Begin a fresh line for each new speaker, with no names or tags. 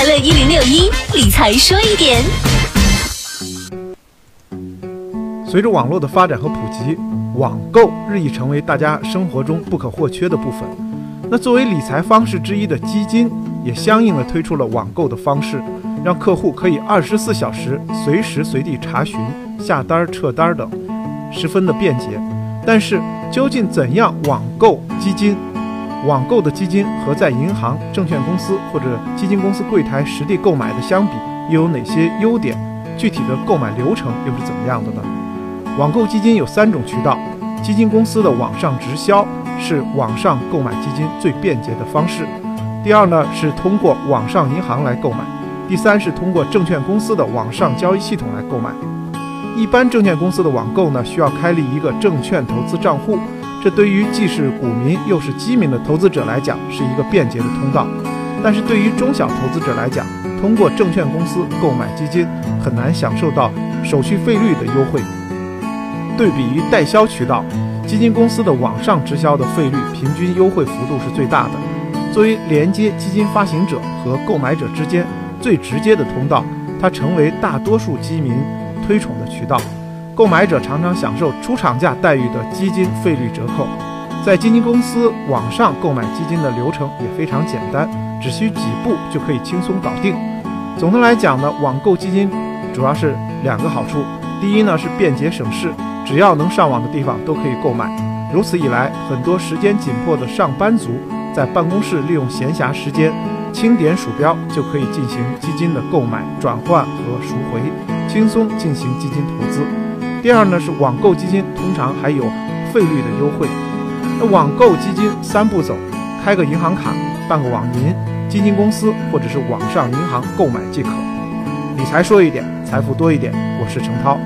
快乐一零六一理财说一点。
随着网络的发展和普及，网购日益成为大家生活中不可或缺的部分。那作为理财方式之一的基金，也相应的推出了网购的方式，让客户可以二十四小时随时随地查询、下单、撤单等，十分的便捷。但是，究竟怎样网购基金？网购的基金和在银行、证券公司或者基金公司柜台实地购买的相比，又有哪些优点？具体的购买流程又是怎么样的呢？网购基金有三种渠道，基金公司的网上直销是网上购买基金最便捷的方式。第二呢是通过网上银行来购买，第三是通过证券公司的网上交易系统来购买。一般证券公司的网购呢需要开立一个证券投资账户，这对于既是股民又是基民的投资者来讲是一个便捷的通道。但是对于中小投资者来讲，通过证券公司购买基金很难享受到手续费率的优惠。对比于代销渠道，基金公司的网上直销的费率平均优惠幅度是最大的。作为连接基金发行者和购买者之间最直接的通道，它成为大多数基民推崇的渠道。购买者常常享受出厂价待遇的基金费率折扣。在基金公司网上购买基金的流程也非常简单，只需几步就可以轻松搞定。总的来讲呢，网购基金主要是两个好处：第一呢是便捷省事。只要能上网的地方都可以购买。如此一来，很多时间紧迫的上班族在办公室利用闲暇时间，轻点鼠标就可以进行基金的购买、转换和赎回，轻松进行基金投资。第二呢，是网购基金通常还有费率的优惠。那网购基金三步走：开个银行卡，办个网银，基金公司或者是网上银行购买即可。理财说一点，财富多一点。我是程涛。